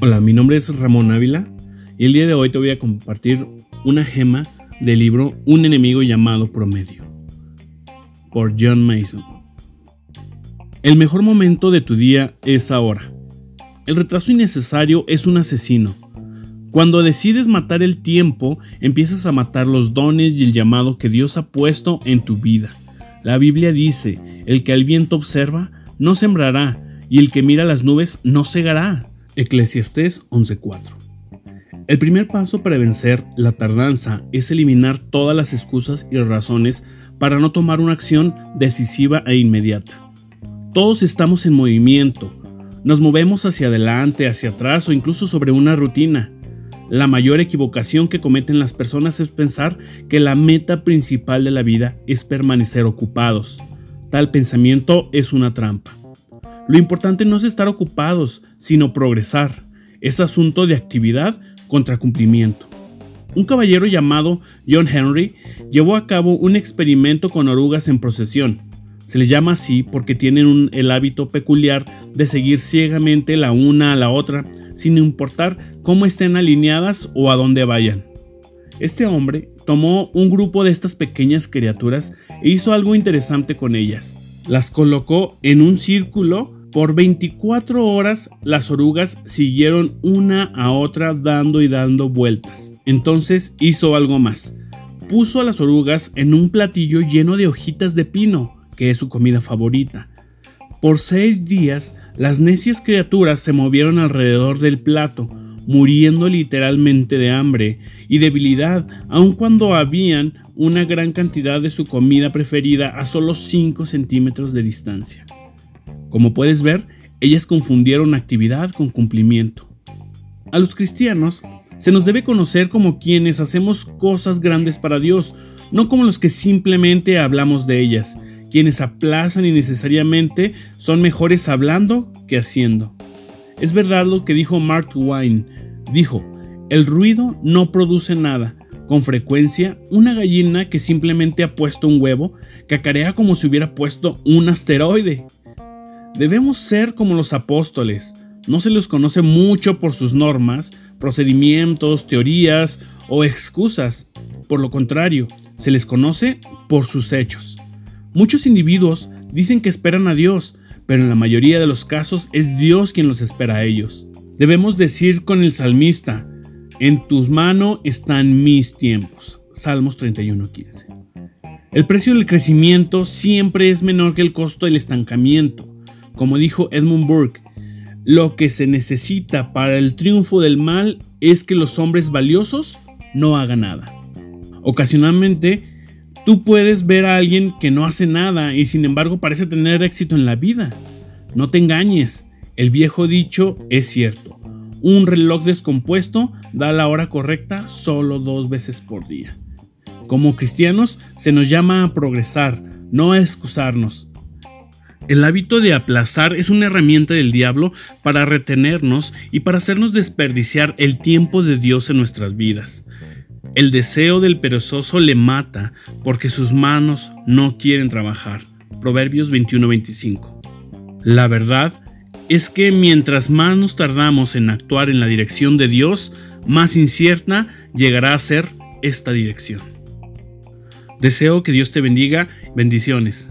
Hola, mi nombre es Ramón Ávila y el día de hoy te voy a compartir una gema del libro Un enemigo llamado Promedio por John Mason. El mejor momento de tu día es ahora. El retraso innecesario es un asesino. Cuando decides matar el tiempo, empiezas a matar los dones y el llamado que Dios ha puesto en tu vida. La Biblia dice, el que al viento observa, no sembrará, y el que mira las nubes, no cegará. Eclesiastés 11:4. El primer paso para vencer la tardanza es eliminar todas las excusas y razones para no tomar una acción decisiva e inmediata. Todos estamos en movimiento, nos movemos hacia adelante, hacia atrás o incluso sobre una rutina. La mayor equivocación que cometen las personas es pensar que la meta principal de la vida es permanecer ocupados. Tal pensamiento es una trampa. Lo importante no es estar ocupados, sino progresar. Es asunto de actividad contra cumplimiento. Un caballero llamado John Henry llevó a cabo un experimento con orugas en procesión. Se les llama así porque tienen el hábito peculiar de seguir ciegamente la una a la otra, sin importar cómo estén alineadas o a dónde vayan. Este hombre tomó un grupo de estas pequeñas criaturas e hizo algo interesante con ellas. Las colocó en un círculo por 24 horas las orugas siguieron una a otra dando y dando vueltas. Entonces hizo algo más. Puso a las orugas en un platillo lleno de hojitas de pino, que es su comida favorita. Por seis días, las necias criaturas se movieron alrededor del plato, muriendo literalmente de hambre y debilidad, aun cuando habían una gran cantidad de su comida preferida a solo 5 centímetros de distancia. Como puedes ver, ellas confundieron actividad con cumplimiento. A los cristianos se nos debe conocer como quienes hacemos cosas grandes para Dios, no como los que simplemente hablamos de ellas, quienes aplazan innecesariamente son mejores hablando que haciendo. Es verdad lo que dijo Mark Twain. Dijo, el ruido no produce nada. Con frecuencia, una gallina que simplemente ha puesto un huevo cacarea como si hubiera puesto un asteroide. Debemos ser como los apóstoles. No se les conoce mucho por sus normas, procedimientos, teorías o excusas. Por lo contrario, se les conoce por sus hechos. Muchos individuos dicen que esperan a Dios, pero en la mayoría de los casos es Dios quien los espera a ellos. Debemos decir con el salmista, en tus manos están mis tiempos. Salmos 31:15. El precio del crecimiento siempre es menor que el costo del estancamiento. Como dijo Edmund Burke, lo que se necesita para el triunfo del mal es que los hombres valiosos no hagan nada. Ocasionalmente, tú puedes ver a alguien que no hace nada y sin embargo parece tener éxito en la vida. No te engañes, el viejo dicho es cierto. Un reloj descompuesto da la hora correcta solo dos veces por día. Como cristianos se nos llama a progresar, no a excusarnos. El hábito de aplazar es una herramienta del diablo para retenernos y para hacernos desperdiciar el tiempo de Dios en nuestras vidas. El deseo del perezoso le mata porque sus manos no quieren trabajar. Proverbios 21:25. La verdad es que mientras más nos tardamos en actuar en la dirección de Dios, más incierta llegará a ser esta dirección. Deseo que Dios te bendiga. Bendiciones.